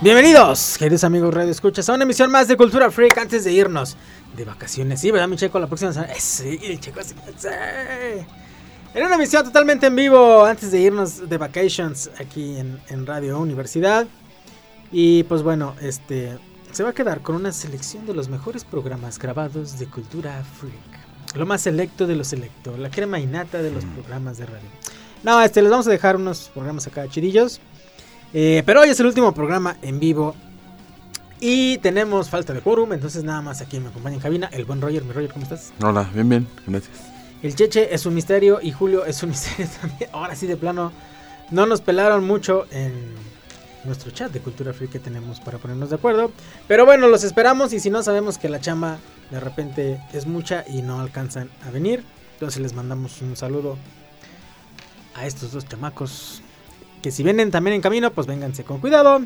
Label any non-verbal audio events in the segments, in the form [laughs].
Bienvenidos, queridos amigos Radio Escuchas, a una emisión más de Cultura Freak antes de irnos de vacaciones. Sí, ¿verdad, mi checo? La próxima semana. Eh, Sí, el checo sí. En una emisión totalmente en vivo antes de irnos de vacations aquí en, en Radio Universidad. Y pues bueno, este se va a quedar con una selección de los mejores programas grabados de Cultura Freak. Lo más selecto de lo selecto, la crema innata de los programas de radio. No, este, les vamos a dejar unos programas acá chidillos. Eh, pero hoy es el último programa en vivo. Y tenemos falta de quórum, entonces nada más aquí me acompaña en cabina el buen Roger. Mi Roger, ¿cómo estás? Hola, bien, bien, gracias. El Cheche es un misterio y Julio es un [laughs] misterio también. Ahora sí, de plano, no nos pelaron mucho en nuestro chat de Cultura Free que tenemos para ponernos de acuerdo. Pero bueno, los esperamos y si no sabemos que la chamba de repente es mucha y no alcanzan a venir. Entonces les mandamos un saludo a estos dos chamacos. Que si vienen también en camino, pues vénganse con cuidado.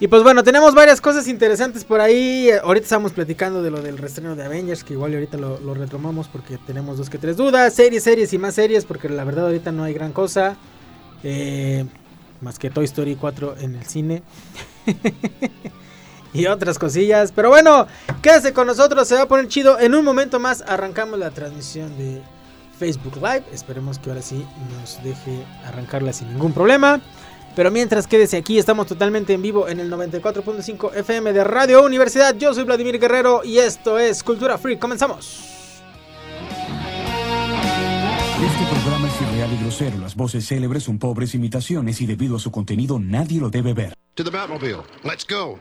Y pues bueno, tenemos varias cosas interesantes por ahí. Ahorita estamos platicando de lo del restreno de Avengers, que igual ahorita lo, lo retomamos porque tenemos dos que tres dudas. Series, series y más series, porque la verdad ahorita no hay gran cosa. Eh, más que Toy Story 4 en el cine. [laughs] y otras cosillas. Pero bueno, quédese con nosotros, se va a poner chido. En un momento más arrancamos la transmisión de Facebook Live. Esperemos que ahora sí nos deje arrancarla sin ningún problema. Pero mientras quédese aquí, estamos totalmente en vivo en el 94.5 FM de Radio Universidad. Yo soy Vladimir Guerrero y esto es Cultura Free. Comenzamos. Este programa es irreal y grosero. Las voces célebres son pobres imitaciones y debido a su contenido nadie lo debe ver. To the Batmobile. Let's go.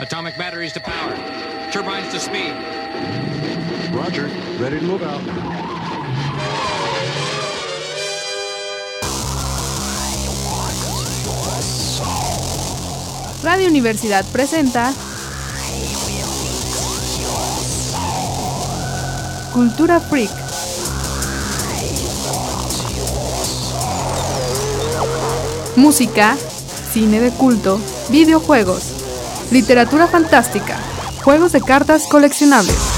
Atomic batteries to power. Turbines to speed. Roger. Ready to move out. Radio Universidad presenta Cultura Freak. Música, cine de culto, videojuegos, literatura fantástica, juegos de cartas coleccionables.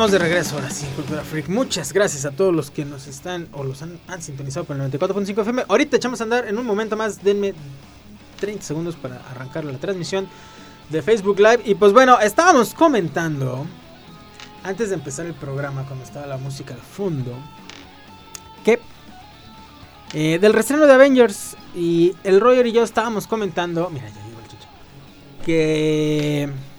Estamos de regreso ahora sí, Cultura Freak. Muchas gracias a todos los que nos están o los han, sintonizado por el 94.5 FM. Ahorita echamos a andar en un momento más. Denme 30 segundos para arrancar la transmisión de Facebook Live. Y pues bueno, estábamos comentando antes de empezar el programa, cuando estaba la música de fondo, que eh, del restreno de Avengers y el Roger y yo estábamos comentando. Mira, ya llegó el chucho. Que.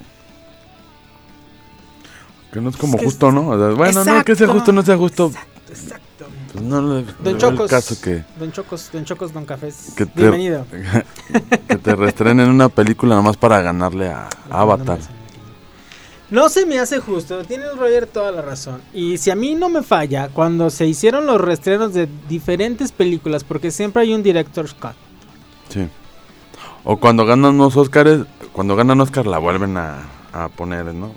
Que no es como que justo, ¿no? O sea, bueno, no, que sea Exacto, justo, no sea justo. Exacto, exacto. Pues no Don Chocos. el caso que, Don Chocos, Don Chocos, Don Cafés. que te, Bienvenido. [laughs] que te restrenen una película nomás para ganarle a Avatar. No se me hace justo, tiene el Roger toda la razón. Y si a mí no me falla, cuando se hicieron los restrenos de diferentes películas, porque siempre hay un director's cut. Sí. O cuando ganan los Oscars, cuando ganan Oscar la vuelven a, a poner, ¿no?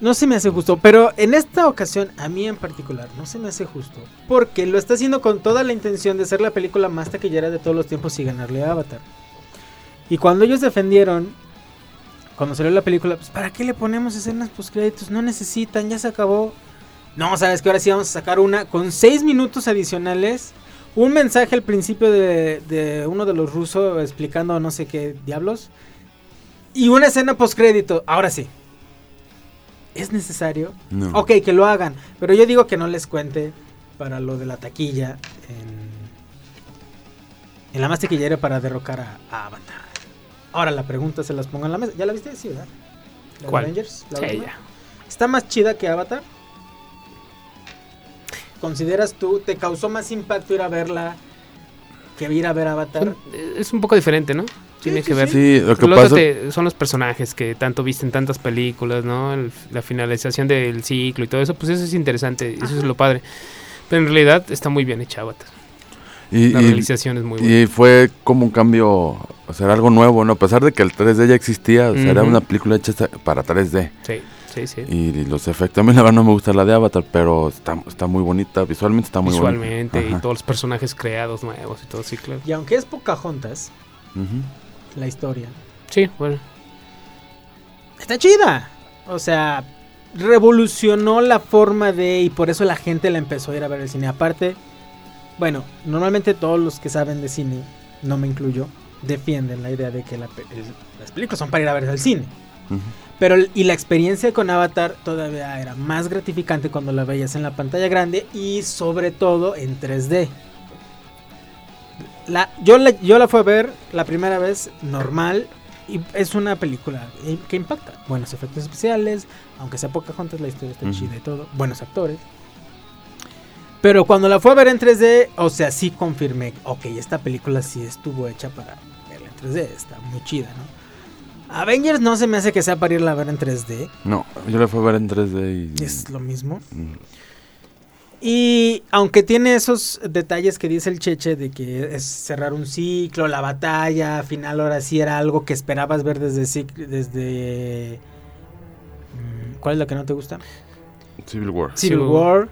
No se me hace justo, pero en esta ocasión, a mí en particular, no se me hace justo. Porque lo está haciendo con toda la intención de ser la película más taquillera de todos los tiempos y ganarle a Avatar. Y cuando ellos defendieron, cuando salió la película, pues ¿para qué le ponemos escenas post créditos? No necesitan, ya se acabó. No, sabes que ahora sí vamos a sacar una con seis minutos adicionales. Un mensaje al principio de, de uno de los rusos explicando no sé qué diablos. Y una escena post crédito. Ahora sí. ¿Es necesario? No. Ok, que lo hagan. Pero yo digo que no les cuente para lo de la taquilla en, en la más taquillera para derrocar a, a Avatar. Ahora la pregunta se las pongo en la mesa. ¿Ya la viste? Sí, ¿verdad? ¿La de ¿Cuál? Avengers? ¿La Sí, última? ya. ¿Está más chida que Avatar? ¿consideras tú, te causó más impacto ir a verla que ir a ver Avatar? Es un poco diferente, ¿no? Tiene que ver. Sí, lo que Lo pasa... te- son los personajes que tanto viste en tantas películas, ¿no? El- la finalización del ciclo y todo eso, pues eso es interesante, eso es lo padre. Pero en realidad está muy bien hecha Avatar. y, La y- realización es muy buena. y fue como un cambio, o sea, era algo nuevo, ¿no? A pesar de que el 3D ya existía, o sea, era Ujú. una película hecha para 3D. Sí, sí, sí. Y los efectos, a mí la verdad no me gusta la de Avatar, pero está, está muy bonita, visualmente está muy Visualmente bonita. y todos los personajes creados nuevos y todo, sí, claro. Y aunque es Pocahontas, Ujú. La historia, Sí, bueno. está chida. O sea, revolucionó la forma de y por eso la gente la empezó a ir a ver al cine. Aparte, bueno, normalmente todos los que saben de cine, no me incluyo, defienden la idea de que la el- las películas son para ir a ver al cine. Pero el- y la experiencia con Avatar todavía era más gratificante cuando la veías en la pantalla grande y sobre todo en 3D. La, yo, la, yo la fui a ver la primera vez normal y es una película que impacta. Buenos efectos especiales, aunque sea Pocahontas, la historia está Ujú. chida y todo. Buenos actores. Pero cuando la fui a ver en 3D, o sea, sí confirmé, ok, esta película sí estuvo hecha para verla en 3D, está muy chida, ¿no? Avengers no se me hace que sea para irla a ver en 3D, No, yo la fui a ver en 3D y... es lo mismo. Mm. Y aunque tiene esos detalles que dice el Cheche de que es cerrar un ciclo, la batalla final ahora sí era algo que esperabas ver desde desde mm, ¿Cuál es la que no te gusta? Civil War. Civil War.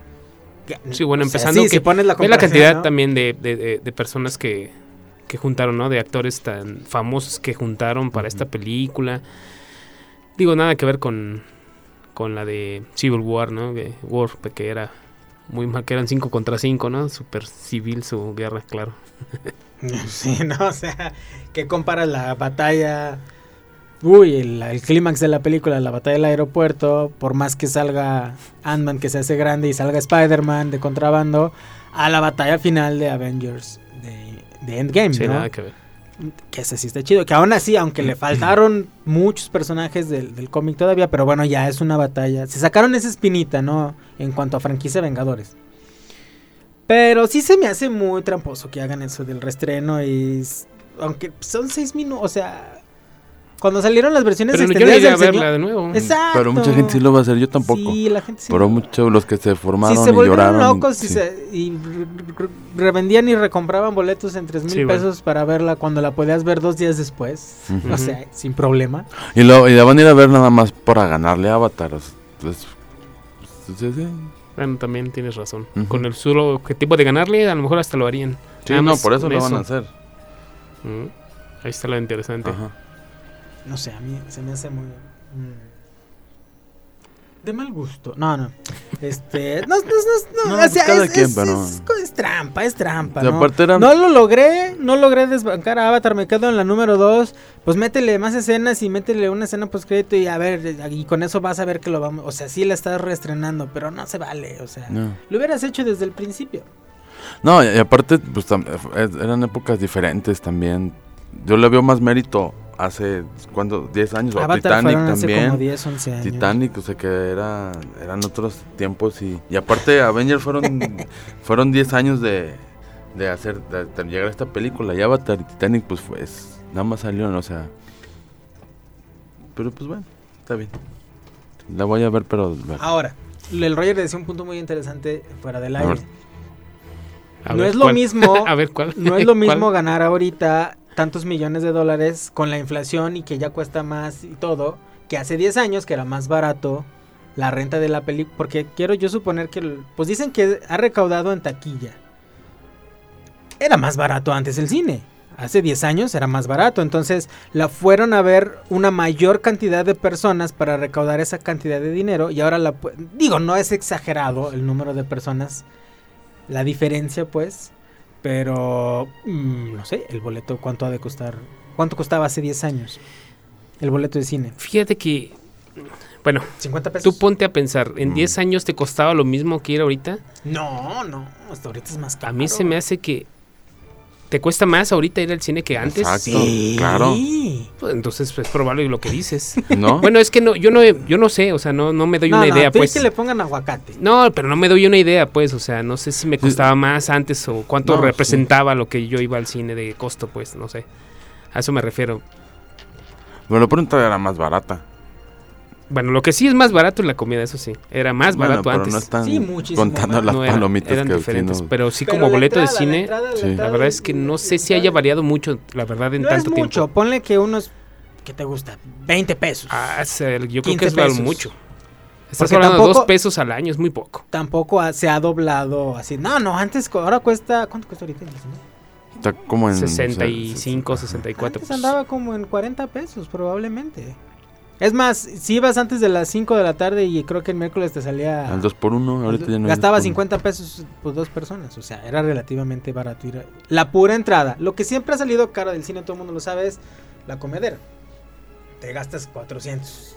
Sí, bueno, o sea, empezando sí, que si pones la Ve la comparación, cantidad ¿no? también de, de- de- de personas que, que juntaron, ¿no? De actores tan famosos que juntaron para esta película. Digo, nada que ver con, con la de Civil War, ¿no? Que War, que era muy mal, que eran 5 contra 5, ¿no? Super civil su guerra, claro. [laughs] Sí, no, o sea, que comparas la batalla, uy, el, el clímax de la película, la batalla del aeropuerto, por más que salga Ant-Man que se hace grande y salga Spider-Man de contrabando, a la batalla final de Avengers de, de Endgame, Sí, ¿no? nada que ver. Que ese sí está chido, que aún así, aunque le faltaron muchos personajes del, del cómic todavía, pero bueno, ya es una batalla. Se sacaron esa espinita, ¿no? En cuanto a franquicia Vengadores. Pero sí se me hace muy tramposo que hagan eso del restreno y... Aunque son seis minutos, o sea... Cuando salieron las versiones Pero yo no extendidas iría a del verla de nuevo. Exacto. Pero mucha gente sí lo va a hacer, yo tampoco. Sí, la gente sí. Pero muchos los que se formaron si se y lloraron. y- locos y, sí. se- y re- re- revendían y recompraban boletos en tres mil Sí, bueno. pesos para verla cuando la podías ver dos días después. Ujú. O sea, sin problema. Y, lo, y la van a ir a ver nada más para ganarle a Avatar. sí. Bueno, también tienes razón. Ujú. Con el solo objetivo de ganarle, a lo mejor hasta lo harían. Sí, Nada no, por eso lo van a hacer. Mm. Ahí está lo interesante. Ajá. No sé, a mí se me hace muy... mm, de mal gusto. No, no. Este... No, no, no, no, No, o sea, cada es, quien, es- pero- es- es trampa, es trampa. ¿no? era- No lo logré, no logré desbancar a Avatar, me quedo en la número 2. Pues métele más escenas y métele una escena post crédito y a ver, y con eso vas a ver que lo vamos. O sea, sí la estás reestrenando, pero no se vale. O sea, lo hubieras hecho desde el principio. No, y, aparte, pues eh, eran épocas diferentes también. Yo le veo más mérito hace, ¿cuánto? 10 años. O Avatar Titanic fueron hace también. como 10, 11 años. Titanic, o sea que era, eran otros tiempos y, y aparte Avengers fueron [laughs] fueron 10 años de, de hacer de, de llegar a esta película y Avatar y Titanic pues fue, es- nada más salieron, o sea, pero pues bueno, está bien. La voy a ver, pero bueno. Ahora, el Roger decía un punto muy interesante fuera del A aire. ver. A No ver, es lo ¿cuál? mismo- [laughs] a ver, ¿cuál? No es lo [laughs] ¿Cuál? mismo ganar ahorita tantos millones de dólares con la inflación y que ya cuesta más y todo, que hace 10 años que era más barato la renta de la película, porque quiero yo suponer que, pues dicen que ha recaudado en taquilla. Era más barato antes el cine. Hace 10 años era más barato, entonces la fueron a ver una mayor cantidad de personas para recaudar esa cantidad de dinero y ahora la digo, no es exagerado el número de personas, la diferencia pues, pero mm, no sé, el boleto cuánto ha de costar, cuánto costaba hace 10 años el boleto de cine, Fíjate que, bueno, 50 pesos. tú ponte a pensar, ¿en Mm. 10 años te costaba lo mismo que ir ahorita? No, no, hasta ahorita es más caro. A mí se me hace que ¿Te cuesta más ahorita ir al cine que antes? Exacto, claro. Pues, entonces es probable lo que dices. [laughs] ¿No? Bueno, es que no, yo no, yo no sé, o sea, no, no me doy No, una no, idea, tú pues. que le pongan aguacate. No, pero no me doy una idea, pues, o sea, no sé si me costaba más antes o cuánto No, representaba lo que yo iba al cine de costo, pues, no sé. A eso me refiero. Pero lo pronto era más barata. Bueno, lo que sí es más barato es la comida, eso sí. Era más Bueno, barato pero antes. no están Sí, muchísimo contando más. las No era- palomitas eran que diferentes, pero sí Pero como la boleto de entrada, cine. entrada, Sí. La entrada verdad es que no sé si haya variado mucho, la verdad, en No tanto es tiempo. mucho, ponle que unos, ¿qué te gusta? 20 pesos. Ah, yo creo 15 que es pesos. mucho. Estás Porque hablando de dos pesos al año, es muy poco. Tampoco se ha doblado así. No, no, antes, ahora cuesta, ¿cuánto cuesta ahorita? Está como en... 65, 64 Antes pesos. andaba como en 40 pesos, probablemente. Es más, si ibas antes de las 5 de la tarde y creo que el miércoles te salía... Al 2 por 1 ahorita ya no Gastaba dos por uno. 50 pesos por dos personas, o sea, era relativamente barato ir a- La pura entrada. Lo que siempre ha salido caro del cine, todo el mundo lo sabe, es la comedera. Te gastas 400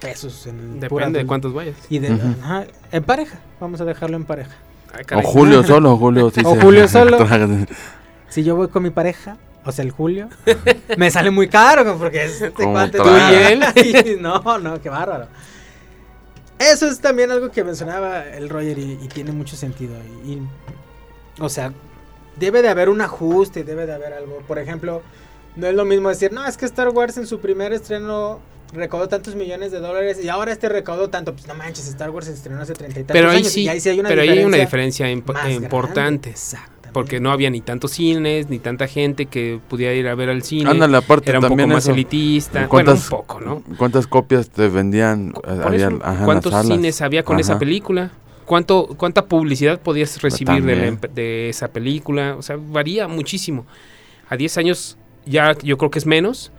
pesos en Depende de cuántos vayas. Y de, ajá, en pareja, vamos a dejarlo en pareja. Ay, O. Julio [laughs] solo, Julio sí O se- Julio [laughs] solo. Si yo voy con mi pareja, o sea, el Julio, me sale muy caro porque es este cuate. [laughs] no, no, qué bárbaro. Eso es también algo que mencionaba el Roger y, y tiene mucho sentido. Y, y, o sea, debe de haber un ajuste, debe de haber algo. Por ejemplo, no es lo mismo decir, no, es que Star Wars en su primer estreno recaudó tantos millones de dólares y ahora este recaudó tanto. Pues no manches, Star Wars se estrenó hace 30 y tantos Pero ahí sí, y ahí sí hay una pero ahí hay una diferencia imp- grande. importante. Porque no había ni tantos cines, ni tanta gente que pudiera ir a ver al cine. Ándale, aparte Era un poco más eso. elitista. Bueno, ¿Cuántas- un poco, ¿no? ¿Cuántas copias te vendían? Eh, había- eso, ajá, en las ¿Cuántos salas? cines había con esa película? ¿Cuánto, ¿Cuánta publicidad podías recibir de, la esa película? O sea, varía muchísimo. A 10 años ya yo creo que es menos,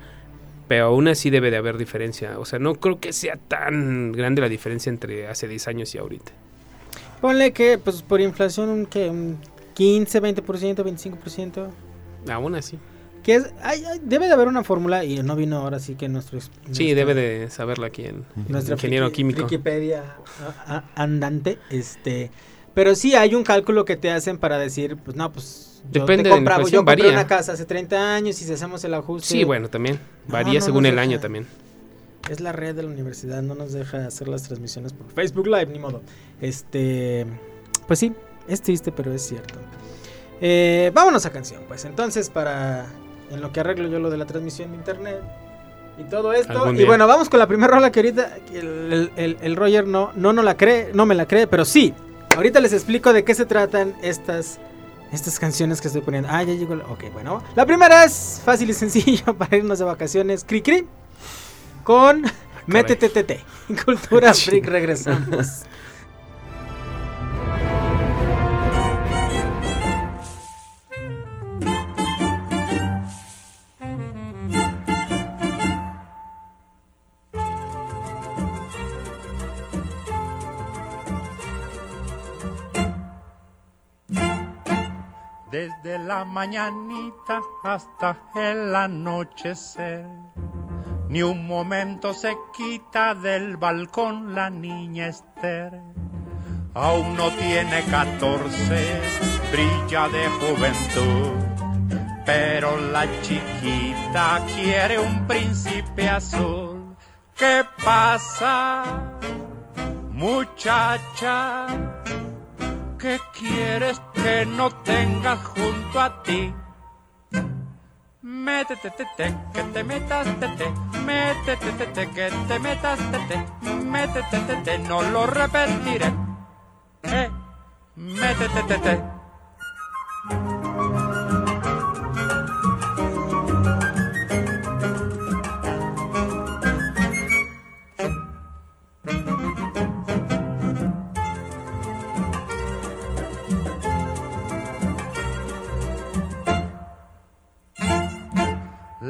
pero aún así debe de haber diferencia. O sea, no creo que sea tan grande la diferencia entre hace 10 años y ahorita. Ponle que, pues por inflación, que un 15, 20%, 25%. Aún así. Que es, debe de haber una fórmula y no vino ahora sí que nuestro... Sí, debe de saberla aquí el nuestra ingeniero friki- químico. Wikipedia andante, este... Pero sí hay un cálculo que te hacen para decir, pues no, pues... yo Depende te de la yo compré varía. una casa hace 30 años y si hacemos el ajuste... Sí, bueno, también. No, Varía no según el deja. año también. Es la red de la universidad, no nos deja hacer las transmisiones por Facebook Live, ni modo. Este, pues sí, es triste, pero es cierto. Eh, vámonos a canción, pues. Entonces, para en lo que arreglo yo lo de la transmisión de internet y todo esto. Y bueno, vamos con la primera rola que ahorita el, el- el- Roger no, no, no la cree, no me la cree, pero sí. Ahorita les explico de qué se tratan estas. Estas canciones que estoy poniendo. Ah, ya llegó. la- Ok, bueno. La primera es fácil y sencillo [laughs] para irnos de vacaciones. Cri Cri. Con Métete TT. [laughs] Cultura [laughs] Freak regresamos. Desde la mañanita hasta el anochecer, ni un momento se quita del balcón la niña Esther. Aún no tiene catorce, brilla de juventud, pero la chiquita quiere un príncipe azul. ¿Qué pasa, muchacha? ¿Qué quieres que no tenga junto a ti? Métete, te, te, que te metas, te, te. Métete, te, te, que te metas, te, te. Métete, te, te, no lo repetiré. Eh, métete, te, te.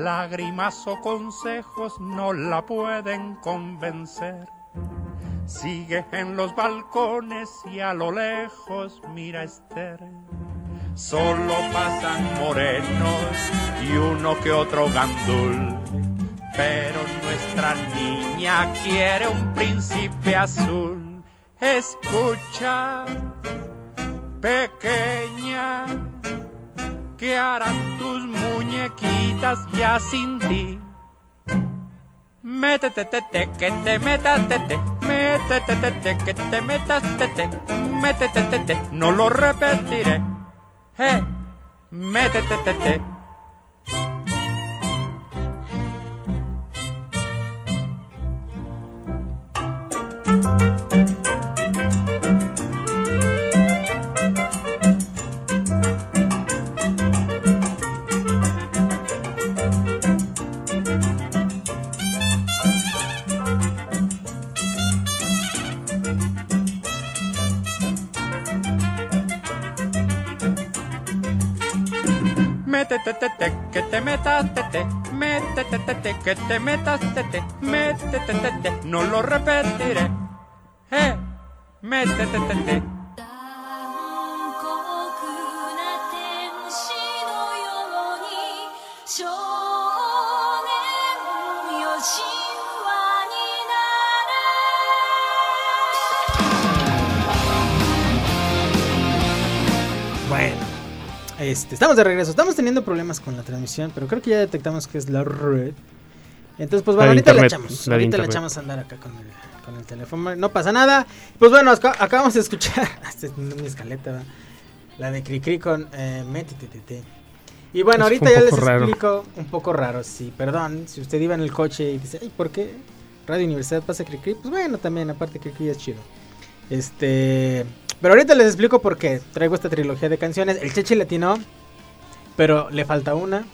Lágrimas o consejos no la pueden convencer. Sigue en los balcones y a lo lejos mira Esther. Solo pasan morenos y uno que otro gandul. Pero nuestra niña quiere un príncipe azul. Escucha, pequeña, ¿Qué harán tus muñequitas ya sin ti? Métete, te, te, que te metas, te, te. Métete, te, te, que te metas, te, te. Métete, te, te. No lo repetiré. Eh, métete, te, te. Métete, te, te, que te metas, te, te. Métete, te, te, que te metas, te, te. Métete, te, te. No lo repetiré. Eh, métete, te, este, estamos de regreso. Estamos teniendo problemas con la transmisión, pero creo que ya detectamos que es la red. Entonces, pues bueno, ahorita la internet, echamos. la de ahorita la echamos a andar acá con el, con el teléfono. No pasa nada. Pues bueno, acá- acabamos de escuchar. [laughs] Esta es mi escaleta, ¿verdad? La de Cricri con eh, Métetete. Y bueno, Eso ahorita ya les raro. explico un poco raro, sí, perdón. Si usted iba en el coche y dice, ay, ¿por qué Radio Universidad pasa Cricri? Pues bueno, también, aparte Cricri es chido. Este. Pero ahorita les explico por qué traigo esta trilogía de canciones. El Chechi latino, pero le falta una.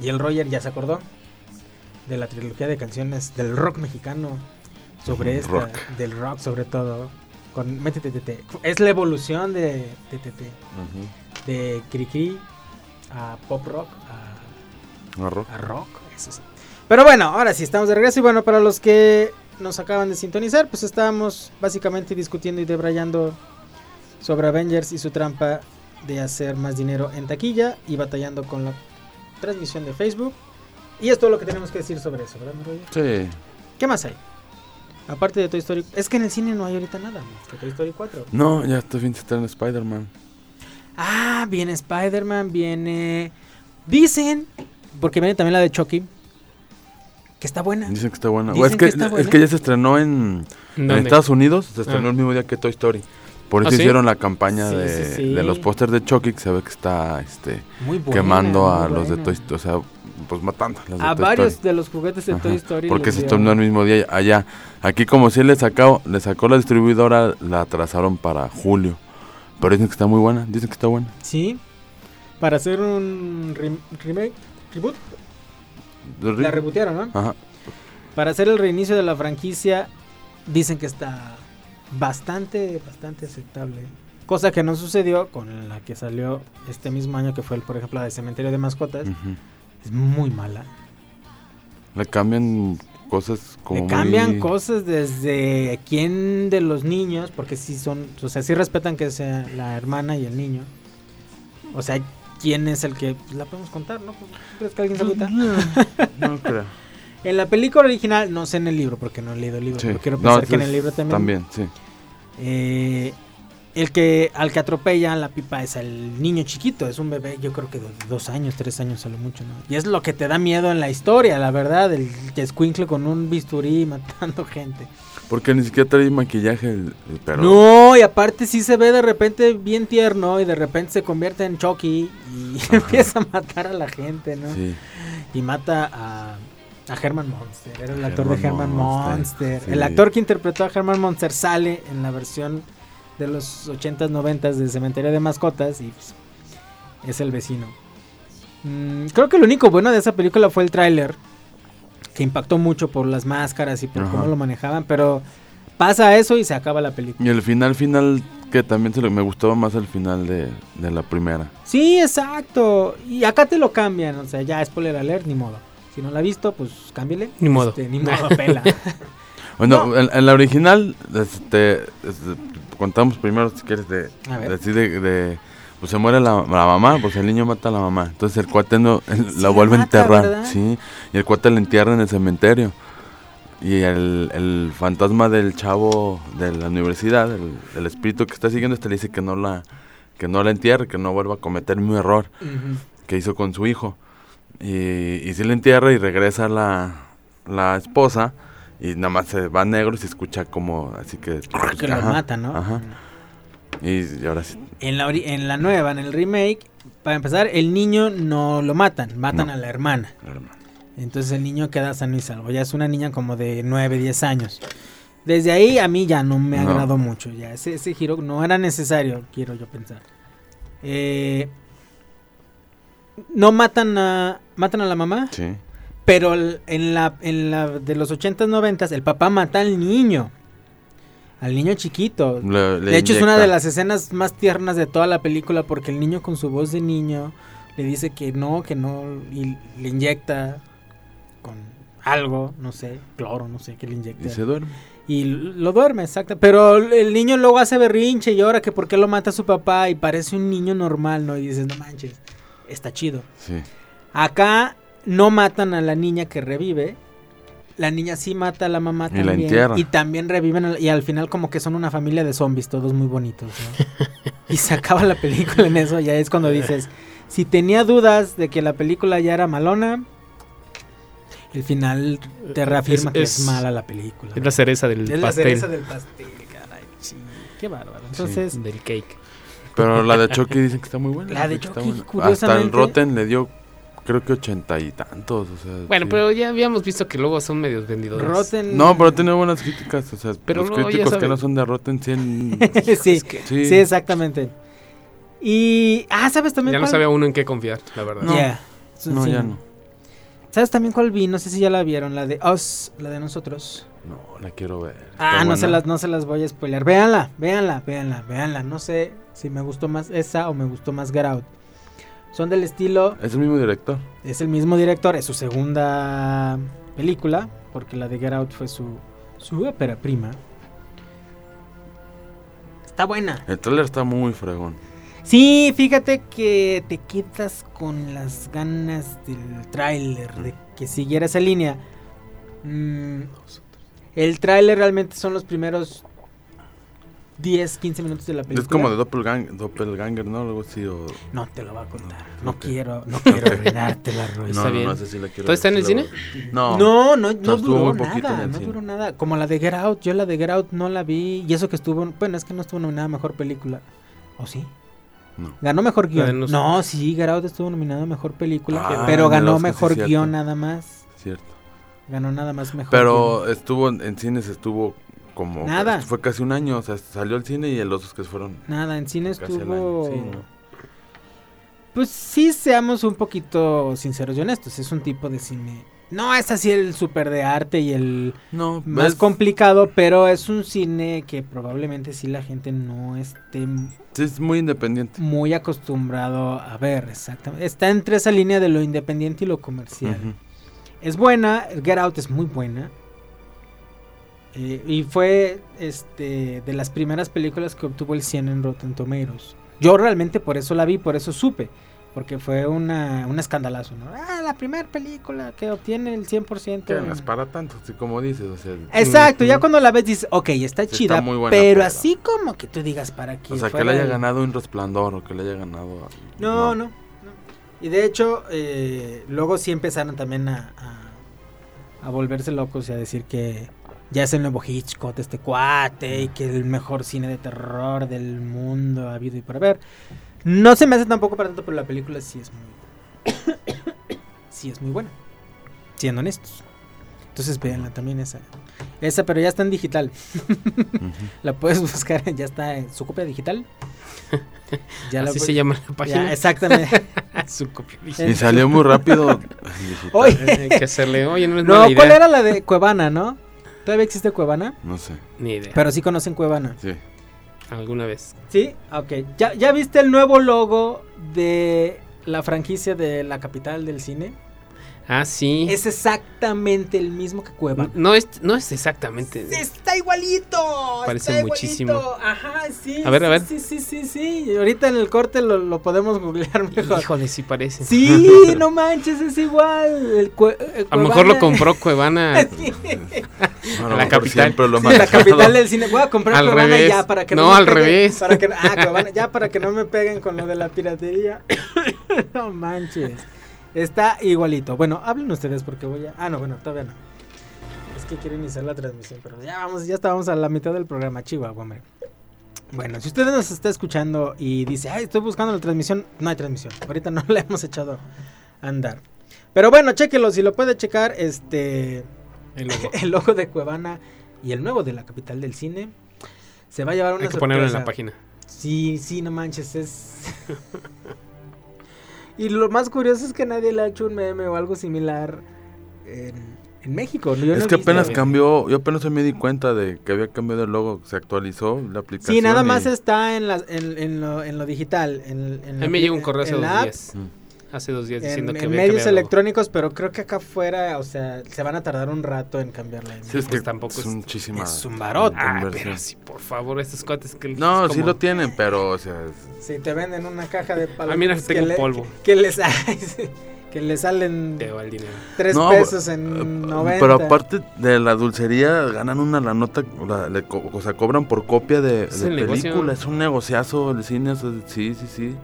Y el Roger ya se acordó de la trilogía de canciones del rock mexicano. Sobre esta, rock. del rock sobre todo. Con Métete, Tete. Es la evolución de TTT. Ujú. De Cricri a pop rock a Arroz. a rock, eso sí. Pero bueno, ahora sí estamos de regreso y bueno, para los que nos acaban de sintonizar, pues estábamos básicamente discutiendo y debrayando sobre Avengers y su trampa de hacer más dinero en taquilla y batallando con la transmisión de Facebook. Y es todo lo que tenemos que decir sobre eso, ¿verdad, Roger? Sí. ¿Qué más hay? Aparte de Toy Story, es que en el cine no hay ahorita nada más que Toy Story 4. No, ya fin se estrena Spider-Man. Ah, viene Spider-Man, viene... Dicen, porque viene también la de Chucky, que está buena. Dicen que está buena. Dicen es, que, que está es que ya se estrenó en. Estados Unidos. Se estrenó Ah. el mismo día que Toy Story. Por eso ¿Ah, sí? hicieron la campaña Sí, de, sí, sí. de los pósters de Chucky que se ve que está este, buena, quemando a los de. Toy Story. O sea, pues matando a los de A varios Story. de los juguetes de Ajá, Toy Story. Porque se estrenó el mismo día allá. Aquí como si le sacó, le sacó la distribuidora, la atrasaron para julio. Pero dicen que está muy buena, dicen que está buena. Sí. Para hacer un rem- remake, reboot, la rebootearon, ¿no? Ajá. Para hacer el reinicio de la franquicia, dicen que está bastante, bastante aceptable. Cosa que no sucedió con la que salió este mismo año, que fue, el, por ejemplo, la de Cementerio de Mascotas. Es muy mala. Le cambian cosas como Le cambian muy- cosas desde quién de los niños, porque sí son, o sea, sí respetan que sea la hermana y el niño. O sea, quién es el que pues, la podemos contar, ¿no? ¿Crees que alguien se agüita? No creo. [laughs] En la película original, no sé en el libro, porque no he leído el libro, Sí. pero quiero No, pensar que en el libro también. También, sí. eh, el que al que atropella la pipa es el niño chiquito, es un bebé, yo creo que de dos años, tres años a lo mucho, ¿no? Y es lo que te da miedo en la historia, la verdad, el que escuincle con un bisturí [laughs] matando gente. Porque ni siquiera trae maquillaje el, el perro. No, y aparte sí se ve de repente bien tierno y de repente se convierte en Chucky y [laughs] empieza a matar a la gente, ¿no? Sí. Y mata a, a Herman Monster, era el actor de Herman Herman Monster, Monster. sí. El actor que interpretó a Herman Monster sale en la versión de los 80s, 90s de Cementerio de Mascotas y pues, es el vecino. Mm, creo que lo único bueno de esa película fue el tráiler, que impactó mucho por las máscaras y por Ajá. cómo lo manejaban, pero pasa eso y se acaba la película. Y el final, final, que también se lo- me gustaba más el final de, de la primera. Sí, exacto. Y acá te lo cambian, o sea, ya spoiler alert, ni modo. Si no la ha visto, pues cámbiale. Ni modo. Este, ni [laughs] modo, pela. [laughs] Bueno, en, en la original, este, este, contamos primero, si quieres, de, de, de- pues se muere la, la mamá, pues el niño mata a la mamá. Entonces el cuate no, Sí la la vuelve a enterrar, ¿verdad? sí. Y el cuate la entierra en el cementerio. Y el, el fantasma del chavo de la universidad, el, el espíritu que está siguiendo, este le dice que no la que no la entierre, que no vuelva a cometer el mismo error que hizo con su hijo. Y, y sí le entierra y regresa la, la esposa y nada más se va negro y se escucha como así que... Que lo Ajá, mata, ¿no? Ajá. Y, ahora sí. En la, ori- en la nueva, en el remake, para empezar, el niño no lo matan, matan No. a la hermana. Entonces el niño queda sano y salvo. Ya es una niña como de 9, 10 años. Desde ahí a mí ya no me No. agradó mucho. Ya ese, ese giro no era necesario, quiero yo pensar. Eh, no matan a matan a la mamá, Sí. pero en la en la de los 80s 90s el papá mata al niño. Al niño chiquito. Le- le de hecho es una de las escenas más tiernas de toda la película porque el niño con su voz de niño le dice que no, que no y le inyecta con algo, no sé, cloro, no sé, que le inyecta. Y se duerme. Y lo duerme, exacto. Pero el niño luego hace berrinche y ahora que por qué lo mata su papá y parece un niño normal, ¿no? Y dices, no manches, está chido. Sí. Acá no matan a la niña que revive. La niña sí mata a la mamá Y la también. entierra. Y también reviven. Y al final como que son una familia de zombies, todos muy bonitos. ¿no? [laughs] y se acaba la película en eso. Ya es cuando dices, si tenía dudas de que la película ya era malona, el final te reafirma Es- que es, es- mala la película. Es la cereza del Es la pastel. cereza del pastel, caray. Sí, qué bárbaro. Entonces, del cake. Pero la de Chucky dicen que está muy buena. La de Chucky, buena. Hasta curiosamente- el Rotten le dio, creo que ochenta y tantos. O sea, Bueno, sí. pero ya habíamos visto que luego son medios vendidores. Rotten... No, pero tiene buenas críticas. O sea, Pero los críticos que no son de Rotten 100. [laughs] sí, Sí. sí, exactamente. Y... Ah, ¿sabes también Ya no sabía uno en qué confiar, la verdad. No. Ya. No, Sí. ya no. ¿Sabes también cuál vi? No sé si ya la vieron, la de Us, la de nosotros. No, la quiero ver. Ah, no se, las, no se las voy a spoilear. Véanla, véanla, véanla, véanla. No sé si me gustó más esa o me gustó más Get Out. Son del estilo, Es el mismo director. es el mismo director, es su segunda película, porque la de Get Out fue su, su ópera prima. Está buena. El trailer está muy fregón. Sí, fíjate que te quedas con las ganas del tráiler, de que siguiera esa línea. Mm, el tráiler realmente son los primeros 10, 15 minutos de la película. Es como de Doppelgang- Doppelganger, ¿no? Algo así. O... No te lo va a contar. No quiero, no [laughs] quiero arruinarte la Roy. No, no, no sé si la quiero ¿Todo está en el cine? voy. No. No, no, no duró nada, no cine. duró nada. Como la de Get Out, yo la de Get Out no la vi. Y eso que estuvo, bueno, es que no estuvo nominada a Mejor Película. ¿O sí? No. Ganó Mejor Guión. No, sí, Get Out estuvo nominado a Mejor Película. Ah, pero ganó Mejor cierto. Guión nada más. Cierto. Ganó nada más Mejor Pero Guión. estuvo en, en cines, estuvo como. Nada. Fue casi un año. O sea, salió al cine y los que fueron Nada, en cine estuvo... Sí, ¿no? Pues sí, seamos un poquito sinceros y honestos. Es un tipo de cine... No es así el súper de arte y el No, más complicado, pero es un cine que probablemente sí la gente no esté sí, es muy independiente. muy acostumbrado a ver, exactamente. Está entre esa línea de lo independiente y lo comercial. Es buena, Get Out es muy buena. Eh, y fue este de las primeras películas que obtuvo el 100 en Rotten Tomatoes. Yo realmente por eso la vi, por eso supe. Porque fue una, un escandalazo, ¿no? Ah, la primera película que obtiene el 100%. Que en- no para tanto, así como dices. O sea, Exacto, ya cuando la ves dices, ok, está Sí, chida, está muy buena, pero así como que tú digas para que... o sea que le haya el- ganado un resplandor o que le haya ganado. a- No, no. no. Y de hecho, eh, luego sí empezaron también a, a, a volverse locos y a decir que ya es el nuevo Hitchcock, este cuate, y que el mejor cine de terror del mundo ha habido y por haber. No se me hace tampoco para tanto, pero la película sí es muy. [coughs] sí es muy buena. Siendo honestos. Entonces véanla también esa. Esa, pero ya está en digital. [laughs] La puedes buscar, ya está en su copia digital. [laughs] Ya Así se llama la ya, página. exactamente. [laughs] Su copia. Y salió muy rápido. Oye, Hay que hacerle, oye, no es no, idea. ¿cuál era la de Cuevana, no? ¿Todavía existe Cuevana? No sé. Ni idea. Pero sí conocen Cuevana. Sí. Alguna vez. ¿Sí? Ok. ¿Ya, ¿Ya viste el nuevo logo de la franquicia de la capital del cine? Ah, sí. Es exactamente el mismo que Cueva. No es, no es exactamente. Está igualito. Parece está muchísimo. igualito. Ajá, sí. A ver, a ver. Sí, sí, sí, sí. Ahorita en el corte lo, lo podemos googlear mejor. Híjole, sí parece. Sí, [laughs] no manches, es igual. El cue- el A lo mejor lo compró Cuevana. [laughs] Sí. Lo la capital. lo Sí, la capital del cine. Voy a comprar Al Cuevana revés. ya para que no, No, me al peguen- revés. Para que, ah, Cuevana, ya [laughs] para que no me peguen con lo de la piratería. [coughs] no manches. Está igualito. Bueno, hablen ustedes porque voy a. Ah, no, bueno, todavía no. Es que quiero iniciar la transmisión, pero ya vamos, ya estábamos a la mitad del programa, Chihuahua, hombre. Bueno, si usted nos está escuchando y dice, ay, estoy buscando la transmisión, no hay transmisión. Ahorita no [laughs] la hemos echado a andar. Pero bueno, chéquelo, si lo puede checar, este El [laughs] logo. el logo de Cuevana y el nuevo de la capital del cine. Se va a llevar una Hay que ponerlo en la página. Sí, sí, no manches, es... [laughs] y lo más curioso es que nadie le ha hecho un meme o algo similar en, en México. Yo no Es que apenas cambió, yo apenas me di cuenta de que había cambiado el logo, se actualizó la aplicación. Sí, nada y- más está en, la, en, en lo, en lo digital. En, en A la mí me llegó un correo hace dos app, días. Mm. Hace dos días En, diciendo que en había medios electrónicos, pero creo que acá afuera, o sea, se van a tardar un rato en cambiarla. Sí, es Pues que tampoco es es- muchísima es un barote. Ah, pero sí, por favor, estos cuates que... No, es sí como- lo tienen, pero, o sea, es- Si te venden una caja de palomitas Ah, mira, que tengo le- polvo. Que les, [laughs] que le salen Te va el dinero. tres No, pesos eh, en eh, 90. Pero aparte de la dulcería, ganan una la nota, la- le co- o sea, cobran por copia de, Es de el negocio. película. Es un negociazo el cine, o sea, sí, sí, sí.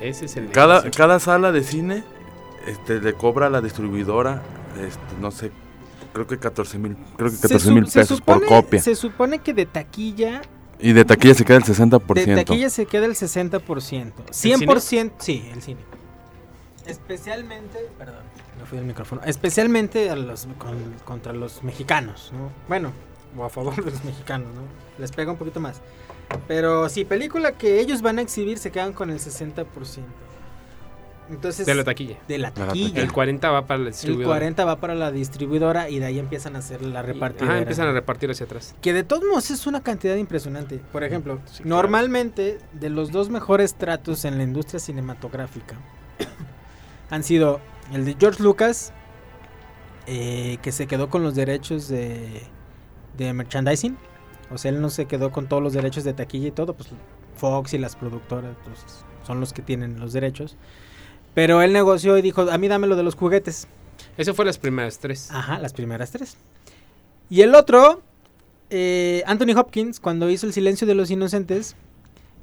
Ese es el Cada, negocio. cada sala de cine este, le cobra a la distribuidora, este, no sé, creo que 14 mil, creo que Se 14 su- mil pesos supone- por copia. Se supone que de taquilla, Y de taquilla se queda el 60%. de taquilla se queda el 60%. 100%, sí, el cine. Especialmente, perdón, no fui el micrófono. Especialmente a los, con- contra los mexicanos, ¿no? Bueno, o a favor de los mexicanos, ¿no? Les pega un poquito más. Pero sí, película que ellos van a exhibir se quedan con el 60%. Entonces, De la taquilla. de la la taquilla. El 40 va para el El distribuidor. 40 va para la distribuidora y de ahí empiezan a hacer la repartidora. Ajá, empiezan a repartir hacia atrás. Que de todos modos es una cantidad impresionante. Por ejemplo, Sí, claro. normalmente de los dos mejores tratos en la industria cinematográfica [coughs] han sido el de George Lucas, eh, que se quedó con los derechos de, de merchandising. O sea, él no se quedó con todos los derechos de taquilla y todo. Pues Fox y las productoras pues, son los que tienen los derechos. Pero él negoció y dijo, a mí dame lo de los juguetes. Eso fue las primeras tres. Ajá, las primeras tres. Y el otro, eh, Anthony Hopkins, cuando hizo El Silencio de los Inocentes,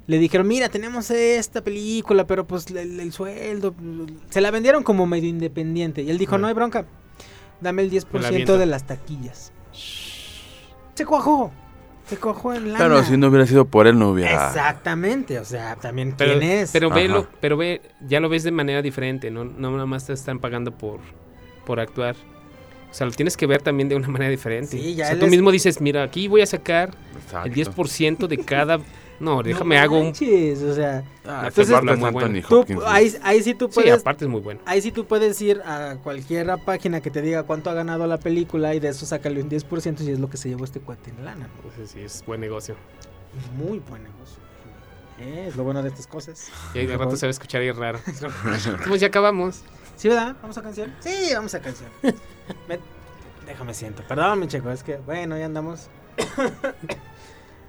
le dijeron, mira, tenemos esta película, pero pues el, el sueldo... Se la vendieron como medio independiente. Y él dijo, Ah. no hay bronca, dame el Me la 10% aviento. de las taquillas. Se cuajó, se cuajó en lana. Pero si no hubiera sido por él, no hubiera. Exactamente, o sea, también Pero, quién es. pero velo, pero ve, ya lo ves de manera diferente, no, no nada más te están pagando por, por actuar. O sea, lo tienes que ver también de una manera diferente. Sí, ya o sea, tú es- mismo dices, mira, aquí voy a sacar Exacto. el 10% de cada... No, No déjame hago un... manches, o sea, Ah, Entonces, la guarda muy tú, Hopkins, ahí, ahí sí tú Sí, puedes... aparte es muy bueno. Ahí sí tú puedes ir a cualquier página que te diga cuánto ha ganado la película y de eso sácale un 10% y es lo que se llevó este cuate en lana. ¿no? Entonces, sí, es buen negocio. Muy buen negocio. Eh, es lo bueno de estas cosas. Y ahí de rato se va a escuchar ahí raro. [laughs] pues ya acabamos. ¿Sí, verdad? ¿Vamos a canción? Sí, vamos a canción. [laughs] Me- Déjame siento. Perdón, mi chico, es que, bueno, ya andamos. [coughs]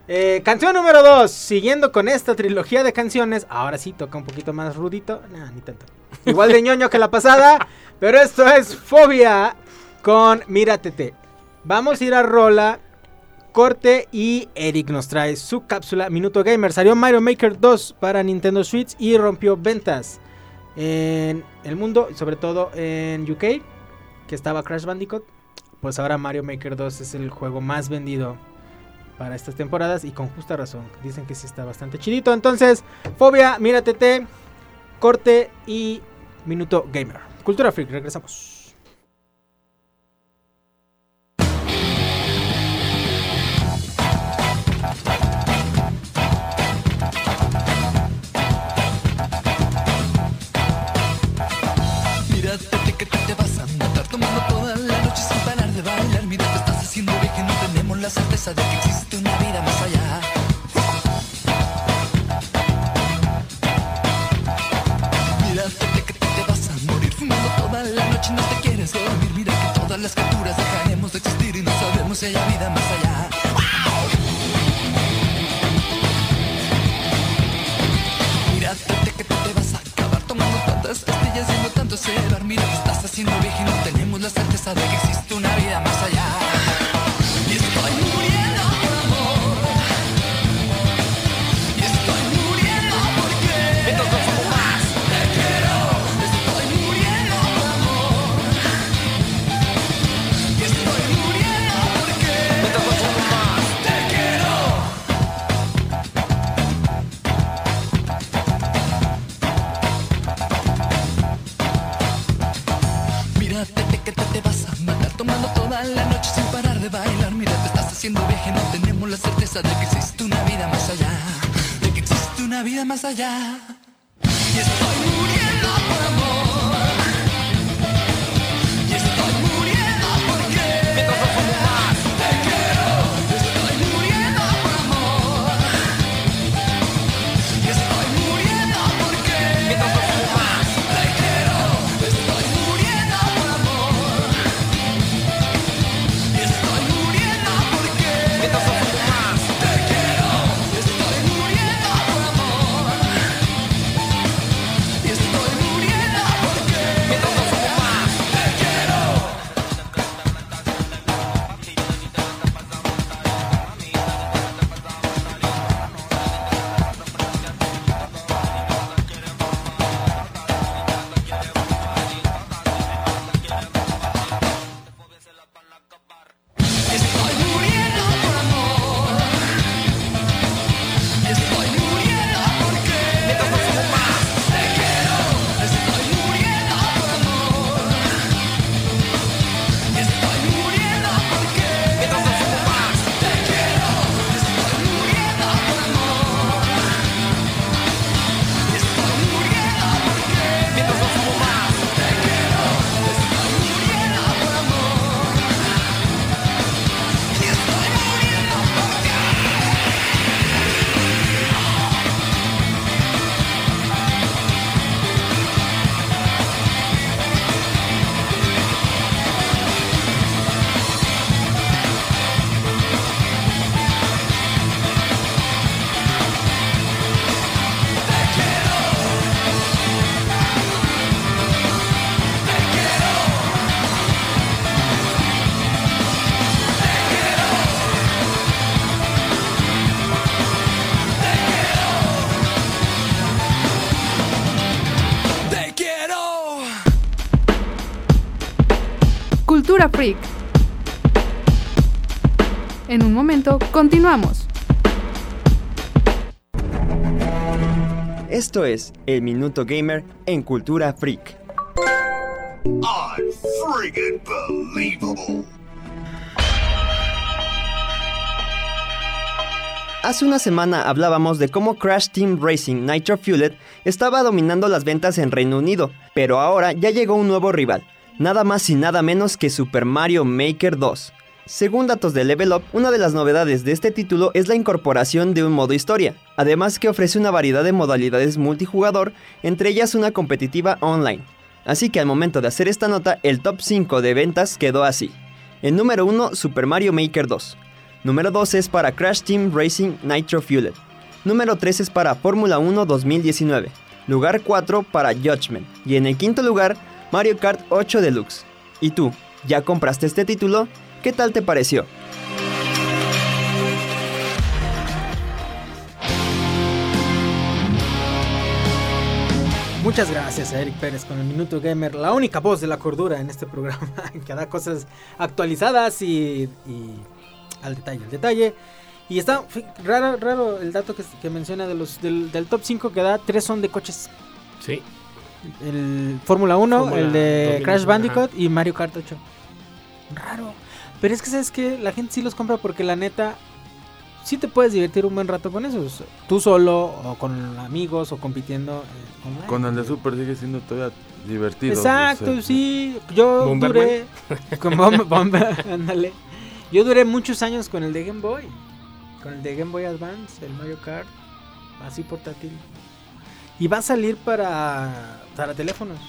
Eh, canción número 2. Siguiendo con esta trilogía de canciones. Ahora sí, toca un poquito más rudito. Nah, ni tanto. Igual de ñoño que la pasada. pero esto es Fobia con Míratete. Vamos a ir a Rola. Corte y Eric nos trae su cápsula Minuto Gamer. Salió Mario Maker 2 para Nintendo Switch y rompió ventas en el mundo, y sobre todo en UK, que estaba Crash Bandicoot. Pues ahora Mario Maker 2 es el juego más vendido para estas temporadas y con justa razón. Dicen que sí está bastante chidito. Entonces, Fobia, Míratete, Corte y Minuto Gamer. Cultura Freak, regresamos. De que existe vida más allá. Mírate que te, vas a morir fumando toda la noche no te quieres criaturas dejaremos de existir y no sabemos si hay vida más allá. Mírate que te, vas a acabar tomando tantas pastillas y no tanto cebar. Mira, te estás haciendo viejo y no tenemos la certeza de que existe una haciendo vieja y no tenemos la certeza de que existe una vida más allá. De que existe una vida más allá. Cultura Freak. En un momento, continuamos. Esto es El Minuto Gamer en Cultura Freak. Hace una semana hablábamos de cómo Crash Team Racing Nitro Fueled estaba dominando las ventas en Reino Unido, pero ahora ya llegó un nuevo rival, nada más y nada menos que Super Mario Maker 2. Según datos de Level Up, una de las novedades de este título es la incorporación de un modo historia, además que ofrece una variedad de modalidades multijugador, entre ellas una competitiva online. Así que al momento de hacer esta nota, el top 5 de ventas quedó así. En número 1, Super Mario Maker 2. Número 2 es para Crash Team Racing Nitro Fueled. Número 3 es para Fórmula 1 2019. Lugar 4 para Judgment. Y en el quinto lugar, Mario Kart 8 Deluxe. ¿Y tú? ¿Ya compraste este título? ¿Qué tal te pareció? Muchas gracias a Eric Pérez con el Minuto Gamer, la única voz de la cordura en este programa [laughs] que da cosas actualizadas y, y al detalle, al detalle. Y está raro, raro el dato que, que menciona de los del, del top 5 que da, tres son de coches. Sí. El Fórmula 1, Fórmula el de 2019, Crash Bandicoot y Mario Kart 8. Raro. Pero es que sabes que la gente sí los compra porque la neta sí te puedes divertir un buen rato con esos. Tú solo o con amigos o compitiendo eh, online. Con el de Super sigue siendo todavía divertido. Exacto, sí. Yo Bomberman. duré. [laughs] Con Bom- Bomber, ándale. Yo duré muchos años con el de Game Boy. Con el de Game Boy Advance, el Mario Kart. Así portátil. Y va a salir para, para teléfonos.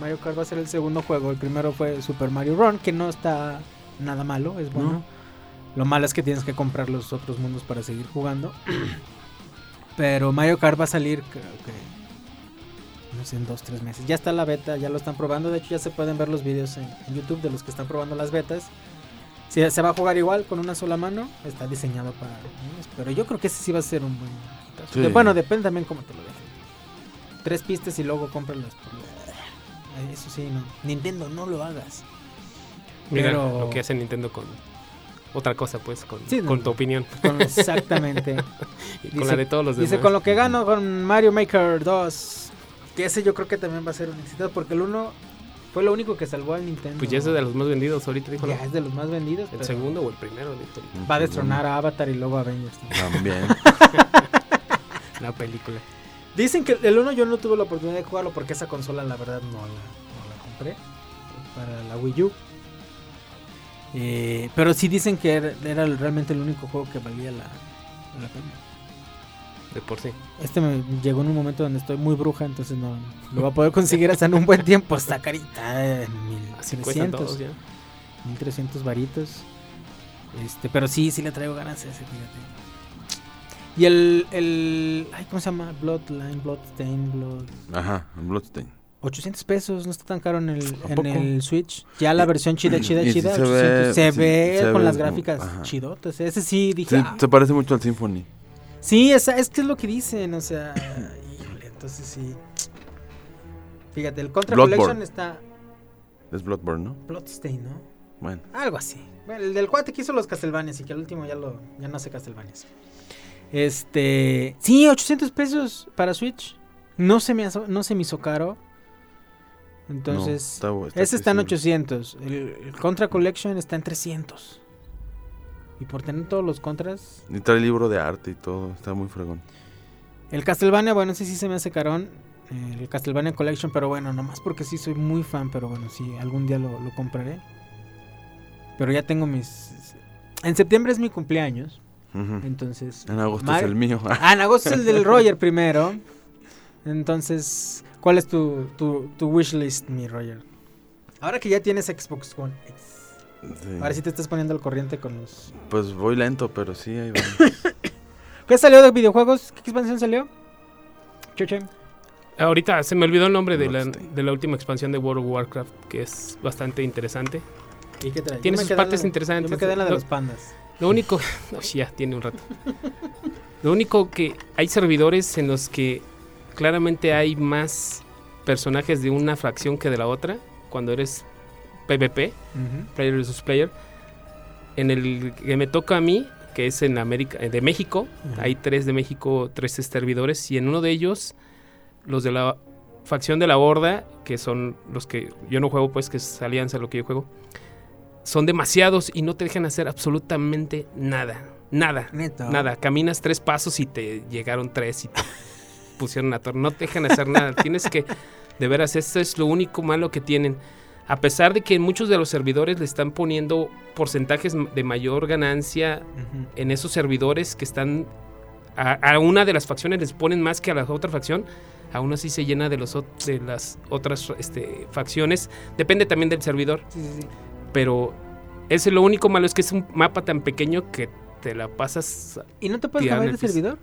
Mario Kart va a ser el segundo juego. El primero fue Super Mario Run, que no está nada malo, es bueno. No. Lo malo es que tienes que comprar los otros mundos para seguir jugando. [clears throat] Pero Mario Kart va a salir, creo que. No sé, en dos, tres meses. Ya está la beta, ya lo están probando. De hecho, ya se pueden ver los videos en, en YouTube de los que están probando las betas. Si se va a jugar igual con una sola mano, está diseñado para Pero yo creo que ese sí va a ser un buen. Sí. Bueno, depende también cómo te lo dejen. Tres pistas y luego cómpralas Eso sí, no. Nintendo, no lo hagas. Mira Pero- lo que hace Nintendo con otra cosa, pues, con, Sí, con no. tu opinión. Con- exactamente. [laughs] Y con Dice- la de todos los demás. Dice, con lo que gano con Mario Maker 2. Que ese yo creo que también va a ser un éxito. Porque el 1 fue lo único que salvó al Nintendo. Pues ya es de los más vendidos ahorita, dijo. Ya es de los más vendidos. ¿El segundo o el primero? dijo. Va a destronar a Avatar y luego a Avengers. También. [laughs] La película. Dicen que el 1 yo no tuve la oportunidad de jugarlo porque esa consola la verdad no la, no la compré para la Wii U. Eh, pero sí dicen que era, era realmente el único juego que valía la, la pena. De por sí. Este me llegó en un momento donde estoy muy bruja, entonces no lo va a poder conseguir hasta en un buen tiempo. Está carita, eh, Así cuestan 1300. todos ya. 1300 varitos. Este, pero sí, sí le traigo ganas a ese, fíjate. Y el, el, ay, ¿cómo se llama? Bloodline, Bloodstain, Blood... Ajá, Bloodstain. 800 pesos, no está tan caro en el, el Switch. Ya la versión chida, chida, Y chida. se 800. ve- se sí, ve se con ve las gráficas ajá. chidotas. Ese sí, dije. Sí, ah, se parece mucho al Symphony. Sí, esa, es que es lo que dicen, o sea, [clears throat] híjole, entonces sí. Fíjate, el Contra Bloodborne. Collection está Es Bloodborne, ¿no? Bloodstain, ¿no? Bueno. Algo así. Bueno, el del cuate que hizo los Castlevanias y que al último ya lo ya no hace Castlevanias. Este, sí, 800 pesos para Switch. No se me no se me hizo caro. Entonces, está bu- está ese está en accesible. 800. El, el Contra Collection está en 300. Y por tener todos los contras, Y trae libro de arte y todo. Está muy fregón. El Castlevania, bueno, ese sí se me hace carón. eh, el Castlevania Collection, pero bueno, nomás porque sí soy muy fan, pero bueno, sí, algún día lo, lo compraré. Pero ya tengo mis... En septiembre es mi cumpleaños. Entonces... En agosto es el mío. Ah, en agosto es el del Roger primero. Entonces, ¿cuál es tu, tu, tu wishlist, mi Roger? Ahora que ya tienes Xbox One X. Sí. Ahora sí te estás poniendo al corriente con los... Pues voy lento, pero sí, ahí. [laughs] ¿Qué salió de videojuegos? ¿Qué expansión salió? Ahorita se me olvidó el nombre de la, de la última expansión de World of Warcraft, que es bastante interesante. ¿Y qué trae? Tiene sus partes la- interesantes. Yo me quedé en la de Lo- los pandas. Lo único, [laughs] no, ya tiene un rato. Lo único que hay servidores en los que claramente hay más personajes de una fracción que de la otra. Cuando eres PvP, Player versus Player. En el que me toca a mí, que es en América, eh, de México, hay tres de México, tres servidores, y en uno de ellos, los de la facción de la Horda, que son los que yo no juego, pues que es Alianza lo que yo juego, son demasiados y no te dejan hacer absolutamente nada. Nada. Neta. Nada. Caminas tres pasos y te llegaron tres y te [laughs] pusieron a torre. No te dejan hacer nada. Tienes que, de veras, esto es lo único malo que tienen. A pesar de que muchos de los servidores le están poniendo porcentajes de mayor ganancia en esos servidores que están a, a una de las facciones les ponen más que a la otra facción, aún así se llena de, los, de las otras este, facciones. Depende también del servidor, Sí, sí, sí. Pero ese lo único malo es que es un mapa tan pequeño que te la pasas. ¿Y no te puedes cambiar de servidor?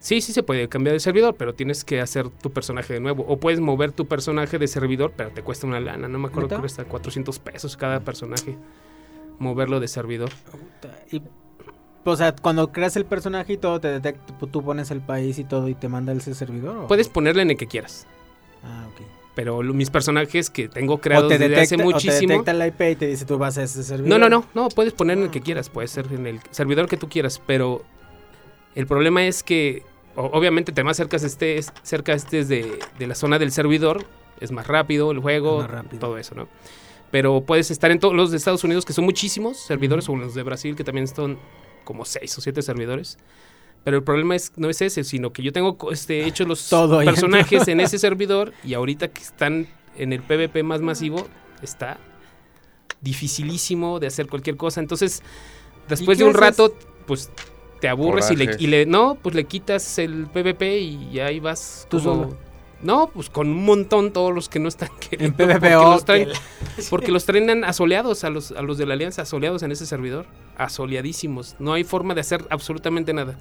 Sí, sí se puede cambiar de servidor, pero tienes que hacer tu personaje de nuevo. O puedes mover tu personaje de servidor, pero te cuesta una lana. No me acuerdo que cuesta 400 pesos cada personaje. Moverlo de servidor. Y, o sea, cuando creas el personaje y todo, te detecta, tú pones el país y todo y te manda ese servidor. ¿o? Puedes ponerle en el que quieras. Ah, ok. Pero mis personajes que tengo creados te, desde detecta, hace o te muchísimo. detecta la IP y te dice tú vas a ese servidor. No, no, no, no, puedes poner en el que quieras, puede ser en el servidor que tú quieras, pero el problema es que obviamente te más cercas estés, cerca estés de, de la zona del servidor, es más rápido el juego, Es más rápido. todo eso, ¿no? Pero puedes estar en todos los de Estados Unidos, que son muchísimos servidores, o los de Brasil, que también son como seis o siete servidores. Pero el problema es no es ese, sino que yo tengo este, hechos los Todo ahí personajes en ese [laughs] servidor y ahorita que están en el PvP más masivo, está dificilísimo de hacer cualquier cosa. Entonces, después de un haces? rato, pues te aburres y le, y le- no, pues le quitas el PvP y ahí vas Tú como- solo. No, pues con un montón todos los que no están queriendo. PvPO, porque los traen, porque los traen asoleados a los, a los de la alianza, asoleados en ese servidor. Asoleadísimos. No hay forma de hacer absolutamente nada.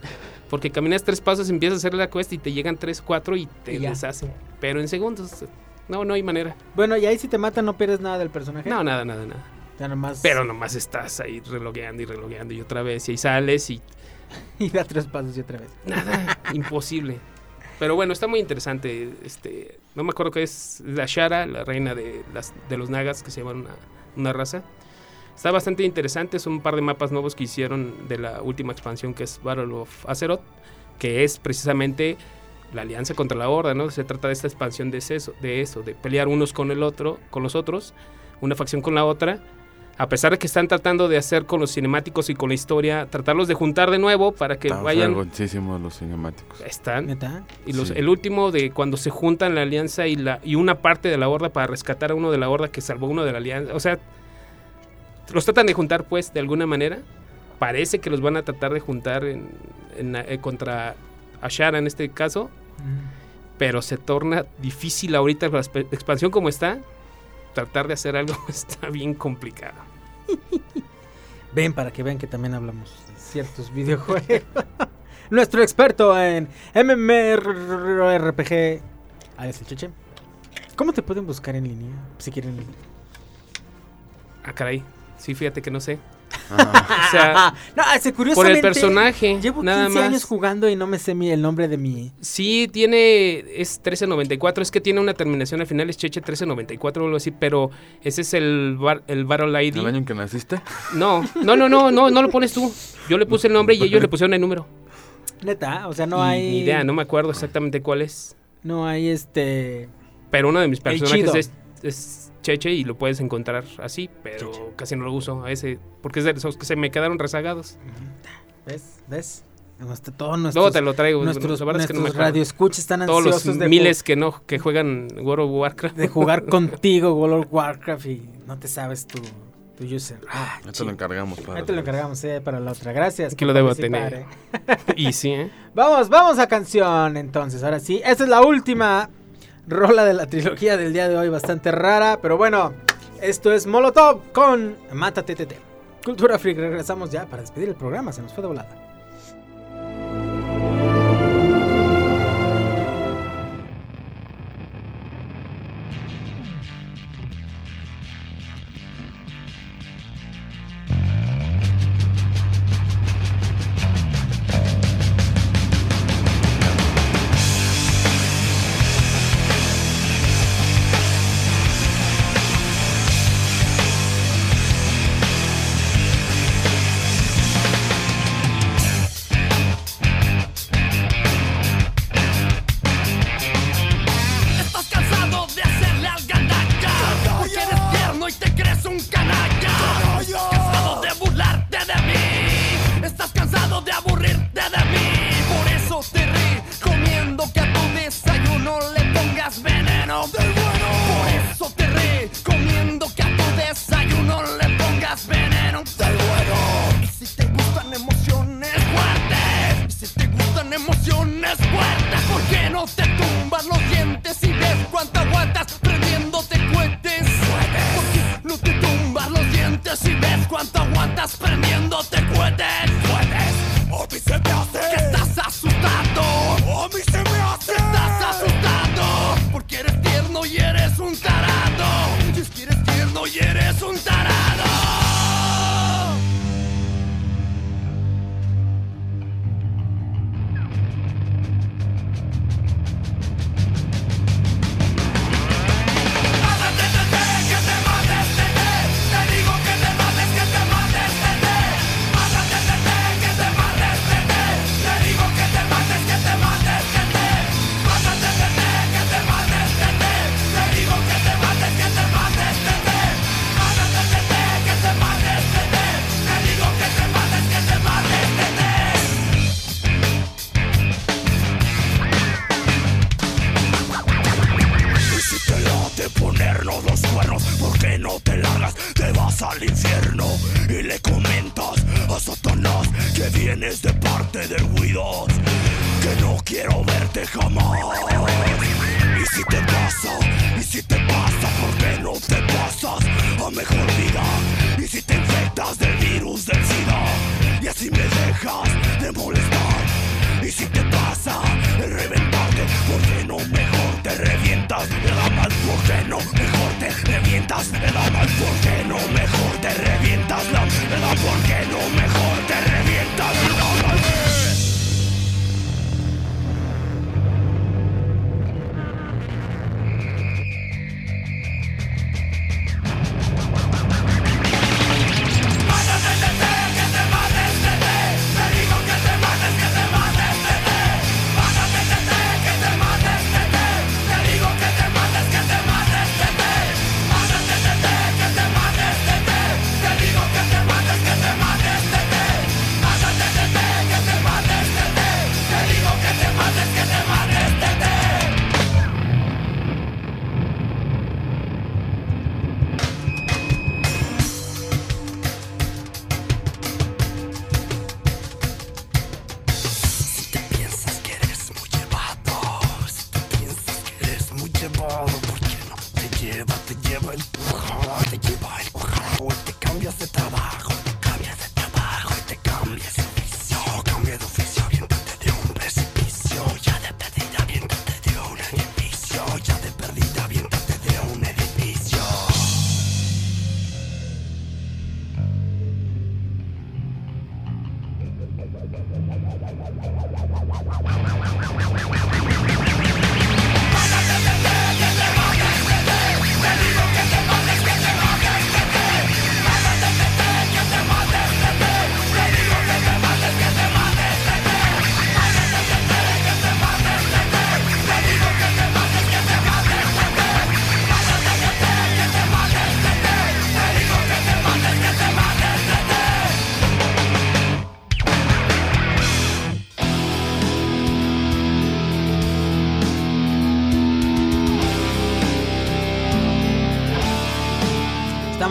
Porque caminas tres pasos, empiezas a hacer la quest y te llegan tres, cuatro y te Y deshacen. Pero en segundos, no, no hay manera. Bueno, y ahí si te matan no pierdes nada del personaje. No, nada, nada, nada. Ya nomás. Pero nomás estás ahí relogueando y relogueando y otra vez y ahí sales y [laughs] Y da tres pasos y otra vez. nada, imposible. Pero bueno, está muy interesante. Este, no me acuerdo qué es la Shara, la reina de, las, de los Nagas, que se llama una, una raza. Está bastante interesante. Son un par de mapas nuevos que hicieron de la última expansión que es Battle of Azeroth, que es precisamente la alianza contra la Horda, ¿no? Se trata de esta expansión de eso, de eso, de pelear unos con el otro, con los otros, una facción con la otra. A pesar de que están tratando de hacer con los cinemáticos y con la historia, tratarlos de juntar de nuevo para que Están vayan fregoncísimos los cinemáticos. están. ¿Neta? Y los, Sí. el último de cuando se juntan la alianza y la y una parte de la horda para rescatar a uno de la horda que salvó uno de la alianza. O sea, los tratan de juntar pues de alguna manera. Parece que los van a tratar de juntar en, en, eh, contra Ashara en este caso. Pero se torna difícil ahorita con la exp- expansión como está. Tratar de hacer algo [laughs] está bien complicado. [laughs] Ven para que vean que también hablamos de ciertos videojuegos. [laughs] Nuestro experto en MMORPG, Alex el Cheche. ¿Cómo te pueden buscar en línea? Si quieren. Ah, caray. Sí, fíjate que no sé. Ah, O sea, [laughs] no, ese por el personaje. Llevo 15 nada más. años jugando y no me sé mi, el nombre de mi. Sí, tiene. Es 1394. Es que tiene una terminación al final, es Cheche 1394 o algo así. Pero ese es el, bar- el Battle ID. ¿El año en que naciste? No, no, no, no, no, no lo pones tú. Yo le puse el nombre y ellos le pusieron el número. Neta, o sea, no Y hay. Ni idea, no me acuerdo exactamente cuál es. No hay este. Pero uno de mis personajes es, es Cheche y lo puedes encontrar así. Pero casi no lo uso a ese. Porque es de esos que se me quedaron rezagados. ¿Ves? ¿Ves? Nuestro, todos nuestros, Luego te lo traigo. nuestros, la verdad es que no me nuestros acuerdo. radioescuchas están Todos los de, miles que no que juegan World of Warcraft. de jugar [laughs] contigo World of Warcraft y no te sabes tu, tu user. Ah, Ya te chido. lo encargamos. Para Ahí te lo encargamos eh, para la otra. Gracias. Aquí por lo debo tener. eh. [laughs] y sí, ¿eh? Vamos, vamos a canción entonces. Ahora sí, esta es la última rola de la trilogía del día de hoy, bastante rara, pero bueno, esto es Molotov con Mata TTT. Cultura Freak, regresamos ya para despedir el programa, se nos fue de volada.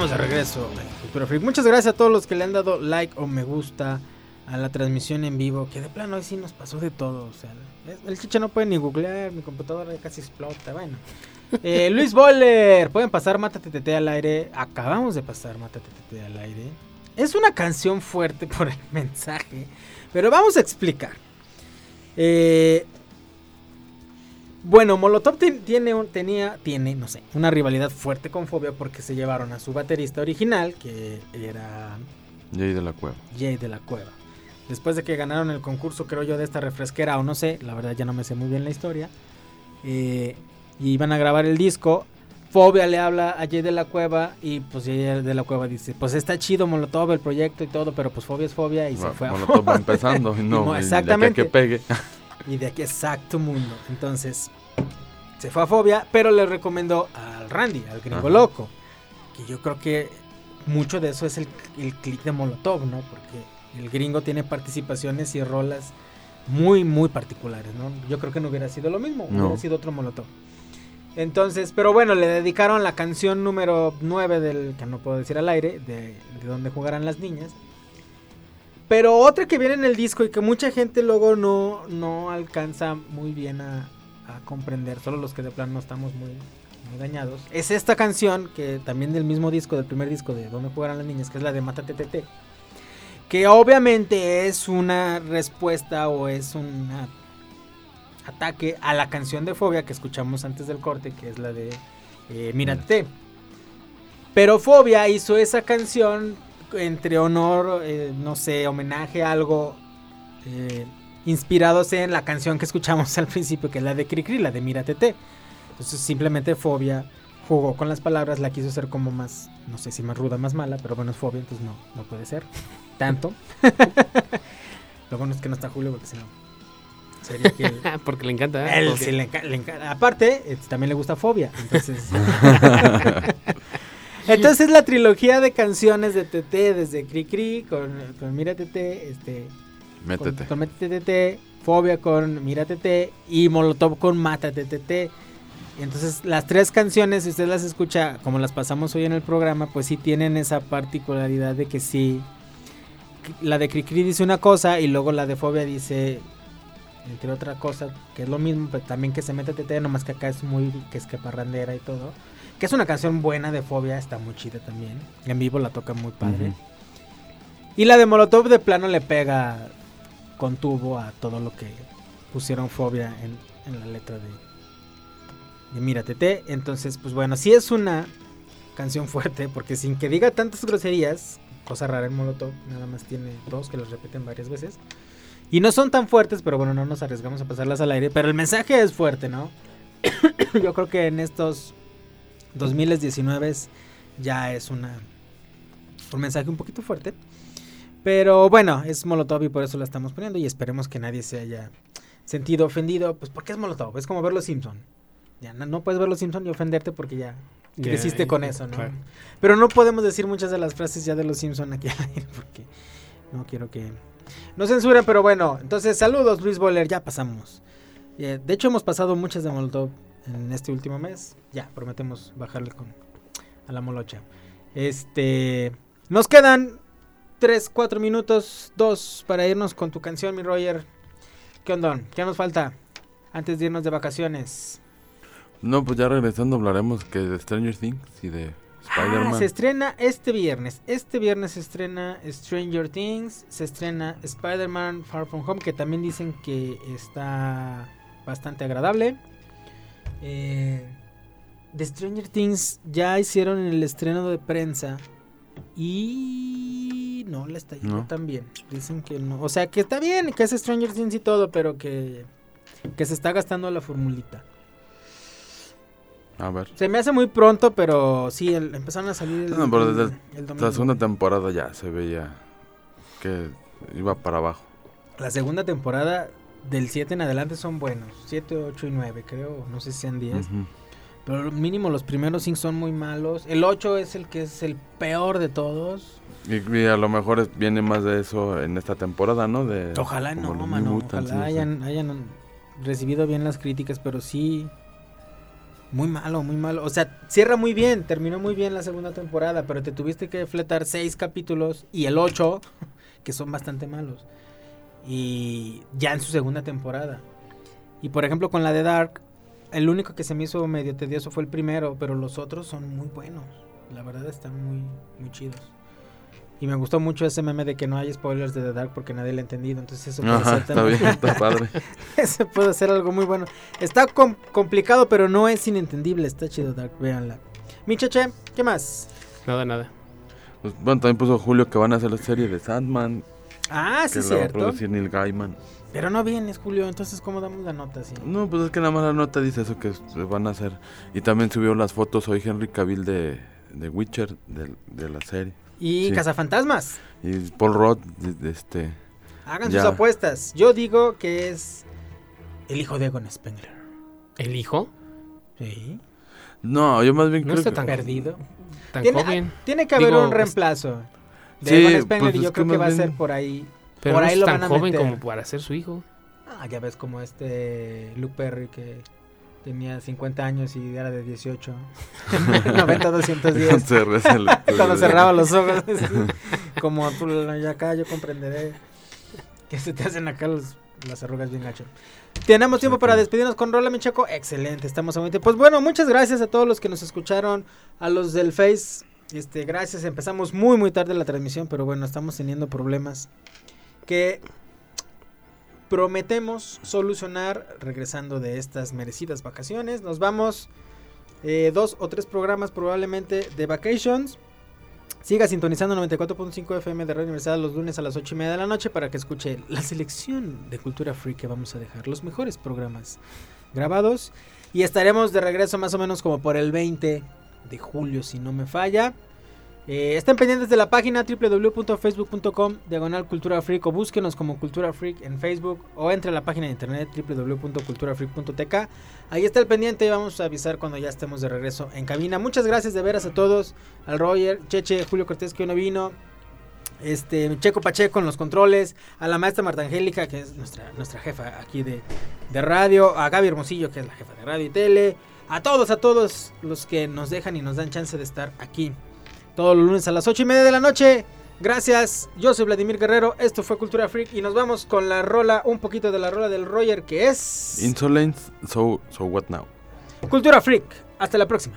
Estamos de regreso en Cultura Freak. Muchas gracias a todos los que le han dado like o me gusta a la transmisión en vivo. Que de plano hoy sí nos pasó de todo. O sea, el chicha no puede ni googlear, mi computadora casi explota. Bueno. Eh, [laughs] Luis Boller, pueden pasar Mátate Tete al aire. Acabamos de pasar Mátate Tete al aire. Es una canción fuerte por el [laughs] mensaje, pero vamos a explicar. Eh, bueno, Molotov tiene, tenía, tiene, no sé, una rivalidad fuerte con Fobia porque se llevaron a su baterista original, que era Jay de la Cueva. Jay de la Cueva. Después de que ganaron el concurso, creo yo, de esta refresquera, o no sé, la verdad ya no me sé muy bien la historia. eh, y iban a grabar el disco. Fobia le habla a Jay de la Cueva y pues Jay de la Cueva dice, pues está chido Molotov, el proyecto y todo, pero pues Fobia es Fobia y se fue a Molotov va empezando y [laughs] no, y a exactamente. que pegue. [laughs] Y de aquí exacto mundo. Entonces, se fue a Fobia, pero le recomendó al Randy, al gringo Ajá. loco. Que yo creo que mucho de eso es el, el click de Molotov, ¿no? Porque el gringo tiene participaciones y rolas muy, muy particulares, ¿no? Yo creo que no hubiera sido lo mismo, No. hubiera sido otro Molotov. Entonces, pero bueno, le dedicaron la canción número 9 del, que no puedo decir al aire, de, de donde jugarán las niñas. Pero otra que viene en el disco y que mucha gente luego no, no alcanza muy bien a, a comprender, solo los que de plano no estamos muy, muy dañados, es esta canción que también del mismo disco, del primer disco de Donde jugarán las niñas, que es la de Mátate Tete. Que obviamente es una respuesta o es un ataque a la canción de Fobia que escuchamos antes del corte, que es la de eh, Mírate. Pero Fobia hizo esa canción entre honor, eh, no sé, homenaje a algo eh, inspirados en la canción que escuchamos [laughs] al principio, que es la de Cricri, la de Mírate. Entonces simplemente Fobia jugó con las palabras, la quiso hacer como más, no sé si más ruda, más mala, pero bueno, es Fobia, entonces no, no puede ser [laughs] tanto. [laughs] Lo bueno es que no está Julio, porque si no... Sería que él- Porque le encanta. ¿eh? él Porque- sí le enca- le enca- Aparte, eh, también le gusta Fobia. Entonces. Entonces la trilogía de canciones de TT, desde Cri Cri con, con Mira TT, este. Métete. Con, con Métete TT, Fobia con Mira TT y Molotov con Mata TT. Entonces las tres canciones, si usted las escucha como las pasamos hoy en el programa, pues sí tienen esa particularidad de que sí. La de Cricri dice una cosa y luego la de Fobia dice entre otra cosa, que es lo mismo, pero también que se mete TT, nomás que acá es muy, que es que parrandera y todo. Que es una canción buena de Fobia, está muy chida también. En vivo la toca muy padre. Y la de Molotov de plano le pega con tubo a todo lo que pusieron Fobia en, en la letra de, de Mira TT. Entonces, pues bueno, sí es una canción fuerte, porque sin que diga tantas groserías, cosa rara en Molotov, nada más tiene dos que las repiten varias veces. Y no son tan fuertes, pero bueno, no nos arriesgamos a pasarlas al aire. Pero el mensaje es fuerte, ¿no? [coughs] Yo creo que en estos 2019 ya es una un mensaje un poquito fuerte. Pero bueno, es Molotov y por eso la estamos poniendo. Y esperemos que nadie se haya sentido ofendido. Pues porque es Molotov, es como ver los Simpson. Ya no, no puedes ver los Simpson y ofenderte porque ya creciste con ya, eso, ¿no? claro. Pero no podemos decir muchas de las frases ya de los Simpson aquí al aire porque no quiero que no censuren, pero bueno. Entonces, saludos Luis Boller, ya pasamos. Eh, de hecho, hemos pasado muchas de Molotov en este último mes. Ya, prometemos bajarle con a la molocha. Este, nos quedan 3, 4 minutos, 2 para irnos con tu canción, mi Roger. ¿Qué onda? ¿Qué nos falta antes de irnos de vacaciones? No, pues ya regresando hablaremos que de Stranger Things y de Ah, Spider-Man. se estrena este viernes. Este viernes se estrena Stranger Things. Se estrena Spider-Man Far From Home. Que también dicen que está bastante agradable. Eh, de Stranger Things ya hicieron el estreno de prensa. Y no le está yendo No. tan bien. Dicen que no. O sea que está bien, que es Stranger Things y todo. Pero que, que se está gastando la formulita. A ver. Se me hace muy pronto, pero sí, el- empezaron a salir el, No, pero el- desde el la segunda temporada ya se veía que iba para abajo. La segunda temporada del 7 en adelante son buenos. 7, 8 y 9, creo. No sé si sean 10. Ujú. Pero mínimo los primeros 5 son muy malos. El 8 es el que es el peor de todos. Y, y a lo mejor es- viene más de eso en esta temporada, ¿no? De, Ojalá no, mano. Ojalá hayan, hayan recibido bien las críticas, pero sí. Muy malo, muy malo. O sea, cierra muy bien, terminó muy bien la segunda temporada, pero te tuviste que fletar seis capítulos y el 8, que son bastante malos. Y ya en su segunda temporada. Y por ejemplo, con la de Dark, el único que se me hizo medio tedioso fue el primero, pero los otros son muy buenos. La verdad están muy, muy chidos. Y me gustó mucho ese meme de que no hay spoilers de The Dark porque nadie lo ha entendido. Entonces eso puede Ajá, ser está también- bien, está padre. [laughs] Eso puede ser algo muy bueno. Está com- complicado, pero no es inentendible. Está chido Dark, véanla. Mi cheche, ¿qué más? Nada, nada. Pues, bueno, también puso Julio que van a hacer la serie de Sandman. Ah, sí, que la va a cierto. producir Neil Gaiman. Pero no vienes, Julio. Entonces, ¿cómo damos la nota? Sí? No, pues es que nada más la nota dice eso que se van a hacer. Y también subió las fotos hoy Henry Cavill de, de Witcher, de, de la serie. Y Sí. Cazafantasmas. Y Paul Roth, de- de este... Hagan ya. sus apuestas. Yo digo que es el hijo de Egon Spengler. ¿El hijo? Sí. No, yo más bien No creo está que... tan Perdido. Tan Tiene, joven. tiene que haber Digo, un reemplazo de Sí, Egon Spengler pues y yo creo que va a ser por ahí. Pero por no ahí es lo tan van a joven meter. como para ser su hijo. Ah, ya ves como este Luke Perry que tenía 50 años y era de 18. 90, 210. Se reza el- [laughs] Cuando cerraba los ojos. [laughs] así, como tú ya acá yo comprenderé que se te hacen acá los- las arrugas bien gacho. Tenemos tiempo para despedirnos con Rola Michaco. Excelente, estamos a 20. Pues bueno, muchas gracias a todos los que nos escucharon, a los del Face. Este, gracias. Empezamos muy muy tarde la transmisión, pero bueno, estamos teniendo problemas que prometemos solucionar regresando de estas merecidas vacaciones. Nos vamos eh, dos o tres programas probablemente de vacations. Siga sintonizando 94.5 FM de Radio Universidad los lunes a las 8 y media de la noche para que escuche la selección de Cultura Free que vamos a dejar, los mejores programas grabados. Y estaremos de regreso más o menos como por el 20 de julio, si no me falla. Eh, estén pendientes de la página www.facebook.com diagonal cultura freak o búsquenos como cultura freak en Facebook o entre a la página de internet www.culturafreak.tk ahí está el pendiente y vamos a avisar cuando ya estemos de regreso en cabina muchas gracias de veras a todos al Roger, Cheche, Julio Cortés que hoy no vino este Checo Pacheco en los controles, a la maestra Marta Angélica, que es nuestra, nuestra jefa aquí de, de radio, a Gaby Hermosillo, que es la jefa de radio y tele, a todos, a todos los que nos dejan y nos dan chance de estar aquí. Todos los lunes a las 8 y media de la noche. Gracias, yo soy Vladimir Guerrero, esto fue Cultura Freak y nos vamos con la rola, un poquito de la rola del Roger que es... Insolence, so, so what now? Cultura Freak, hasta la próxima.